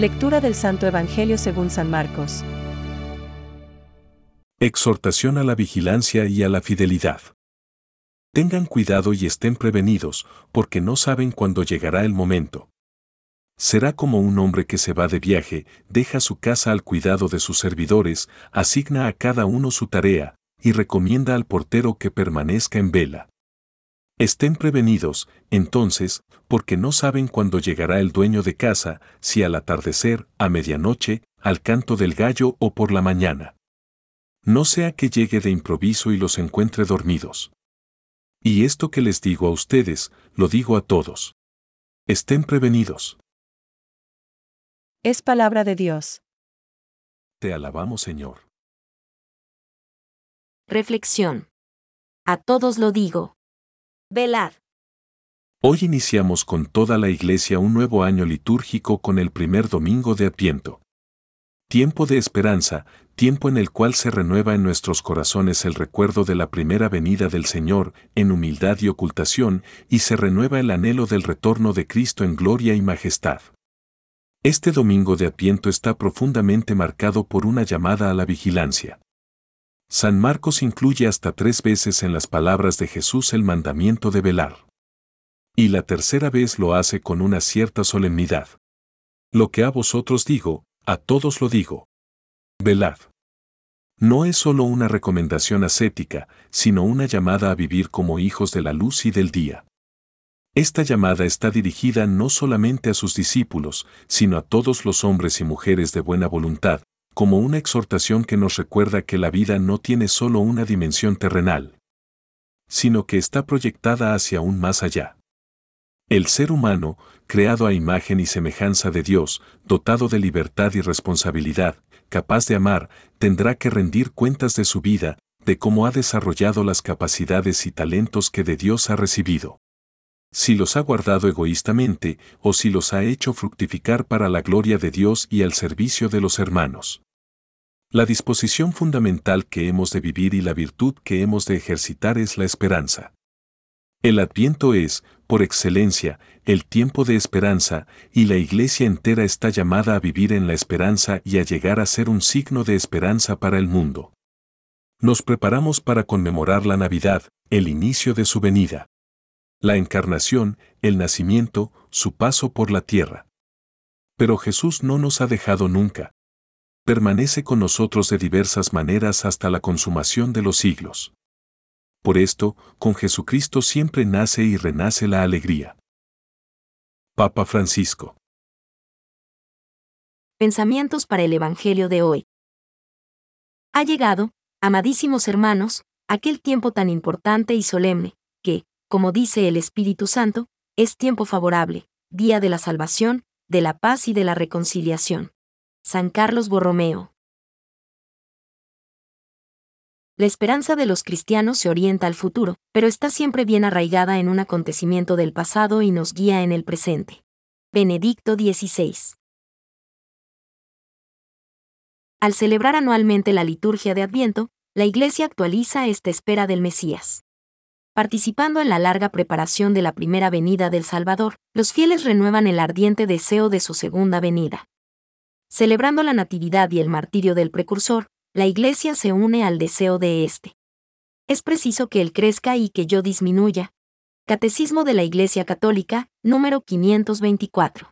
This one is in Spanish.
Lectura del Santo Evangelio según San Marcos. Exhortación a la vigilancia y a la fidelidad. Tengan cuidado y estén prevenidos, porque no saben cuándo llegará el momento. Será como un hombre que se va de viaje, deja su casa al cuidado de sus servidores, asigna a cada uno su tarea, y recomienda al portero que permanezca en vela. Estén prevenidos, entonces, porque no saben cuándo llegará el dueño de casa, si al atardecer, a medianoche, al canto del gallo o por la mañana. No sea que llegue de improviso y los encuentre dormidos. Y esto que les digo a ustedes, lo digo a todos. Estén prevenidos. Es palabra de Dios. Te alabamos, Señor. Reflexión. A todos lo digo. Velad. Hoy iniciamos con toda la Iglesia un nuevo año litúrgico con el primer domingo de Adviento. Tiempo de esperanza, tiempo en el cual se renueva en nuestros corazones el recuerdo de la primera venida del Señor en humildad y ocultación, y se renueva el anhelo del retorno de Cristo en gloria y majestad. Este domingo de Adviento está profundamente marcado por una llamada a la vigilancia. San Marcos incluye hasta tres veces en las palabras de Jesús el mandamiento de velar. Y la tercera vez lo hace con una cierta solemnidad. Lo que a vosotros digo, a todos lo digo. Velad. No es solo una recomendación ascética, sino una llamada a vivir como hijos de la luz y del día. Esta llamada está dirigida no solamente a sus discípulos, sino a todos los hombres y mujeres de buena voluntad, como una exhortación que nos recuerda que la vida no tiene solo una dimensión terrenal, sino que está proyectada hacia aún más allá. El ser humano, creado a imagen y semejanza de Dios, dotado de libertad y responsabilidad, capaz de amar, tendrá que rendir cuentas de su vida, de cómo ha desarrollado las capacidades y talentos que de Dios ha recibido. Si los ha guardado egoístamente o si los ha hecho fructificar para la gloria de Dios y al servicio de los hermanos. La disposición fundamental que hemos de vivir y la virtud que hemos de ejercitar es la esperanza. El adviento es, por excelencia, el tiempo de esperanza, y la iglesia entera está llamada a vivir en la esperanza y a llegar a ser un signo de esperanza para el mundo. Nos preparamos para conmemorar la Navidad, el inicio de su venida. La encarnación, el nacimiento, su paso por la tierra. Pero Jesús no nos ha dejado nunca, permanece con nosotros de diversas maneras hasta la consumación de los siglos. Por esto, con Jesucristo siempre nace y renace la alegría. Papa Francisco. Pensamientos para el Evangelio de hoy. Ha llegado, amadísimos hermanos, aquel tiempo tan importante y solemne, que, como dice el Espíritu Santo, es tiempo favorable, día de la salvación, de la paz y de la reconciliación. San Carlos Borromeo. La esperanza de los cristianos se orienta al futuro, pero está siempre bien arraigada en un acontecimiento del pasado y nos guía en el presente. Benedicto XVI. Al celebrar anualmente la liturgia de Adviento, la Iglesia actualiza esta espera del Mesías. Participando en la larga preparación de la primera venida del Salvador, los fieles renuevan el ardiente deseo de su segunda venida. Celebrando la Natividad y el martirio del precursor, la Iglesia se une al deseo de éste. Es preciso que Él crezca y que yo disminuya. Catecismo de la Iglesia Católica, número 524.